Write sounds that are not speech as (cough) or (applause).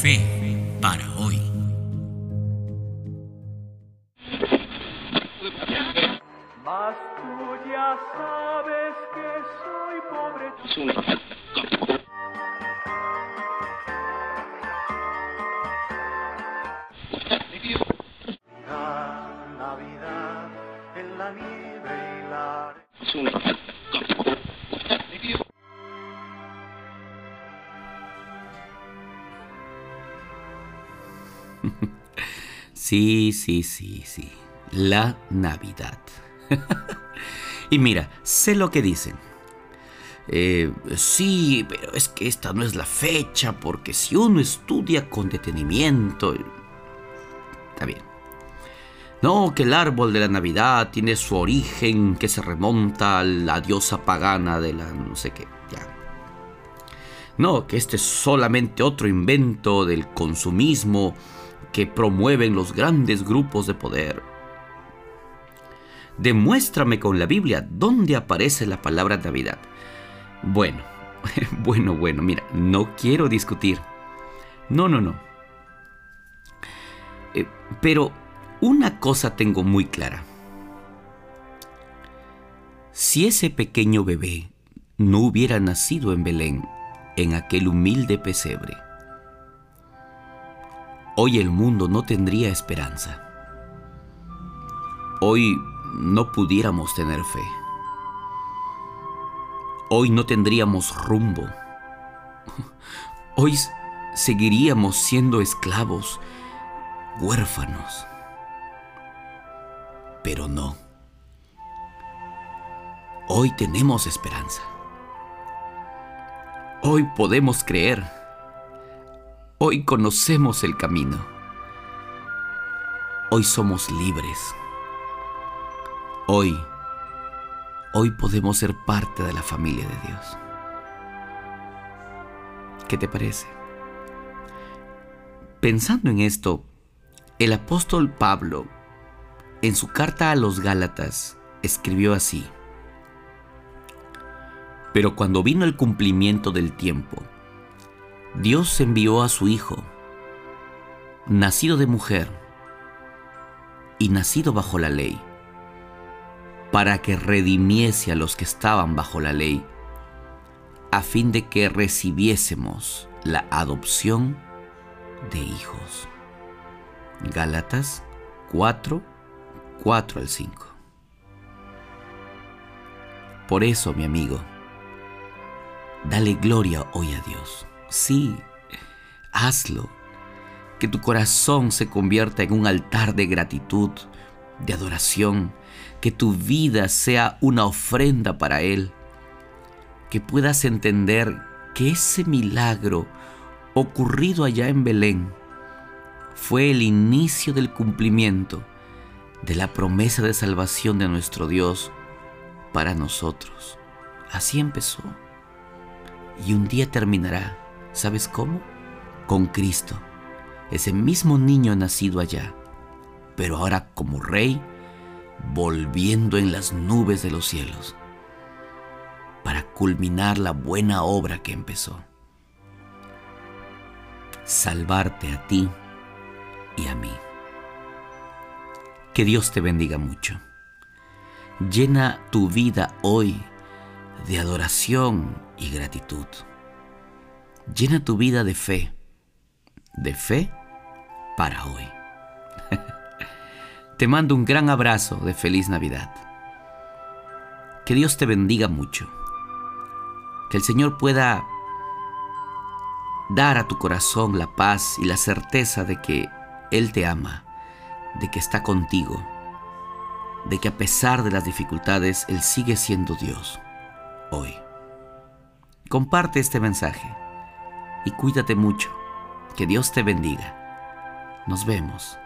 Fe para hoy. Mas tú ya sabes que soy pobre. La Navidad en la nieve y la Sí, sí, sí, sí. La Navidad. (laughs) y mira, sé lo que dicen. Eh, sí, pero es que esta no es la fecha, porque si uno estudia con detenimiento... Está bien. No, que el árbol de la Navidad tiene su origen que se remonta a la diosa pagana de la no sé qué. Ya. No, que este es solamente otro invento del consumismo que promueven los grandes grupos de poder. Demuéstrame con la Biblia dónde aparece la palabra Navidad. Bueno, (laughs) bueno, bueno, mira, no quiero discutir. No, no, no. Eh, pero una cosa tengo muy clara. Si ese pequeño bebé no hubiera nacido en Belén, en aquel humilde pesebre, hoy el mundo no tendría esperanza. Hoy no pudiéramos tener fe. Hoy no tendríamos rumbo. Hoy seguiríamos siendo esclavos, huérfanos. Pero no. Hoy tenemos esperanza. Hoy podemos creer. Hoy conocemos el camino. Hoy somos libres. Hoy, hoy podemos ser parte de la familia de Dios. ¿Qué te parece? Pensando en esto, el apóstol Pablo, en su carta a los Gálatas, escribió así. Pero cuando vino el cumplimiento del tiempo, Dios envió a su Hijo, nacido de mujer y nacido bajo la ley, para que redimiese a los que estaban bajo la ley, a fin de que recibiésemos la adopción de hijos. Gálatas 4, 4 al 5. Por eso, mi amigo, dale gloria hoy a Dios. Sí, hazlo. Que tu corazón se convierta en un altar de gratitud, de adoración, que tu vida sea una ofrenda para Él, que puedas entender que ese milagro ocurrido allá en Belén fue el inicio del cumplimiento de la promesa de salvación de nuestro Dios para nosotros. Así empezó. Y un día terminará. ¿Sabes cómo? Con Cristo, ese mismo niño nacido allá, pero ahora como rey, volviendo en las nubes de los cielos, para culminar la buena obra que empezó. Salvarte a ti y a mí. Que Dios te bendiga mucho. Llena tu vida hoy de adoración y gratitud. Llena tu vida de fe, de fe para hoy. (laughs) Te mando un gran abrazo de feliz Navidad. Que Dios te bendiga mucho. Que el Señor pueda dar a tu corazón la paz y la certeza de que Él te ama, de que está contigo, de que a pesar de las dificultades Él sigue siendo Dios hoy. Comparte este mensaje y cuídate mucho. Que Dios te bendiga. Nos vemos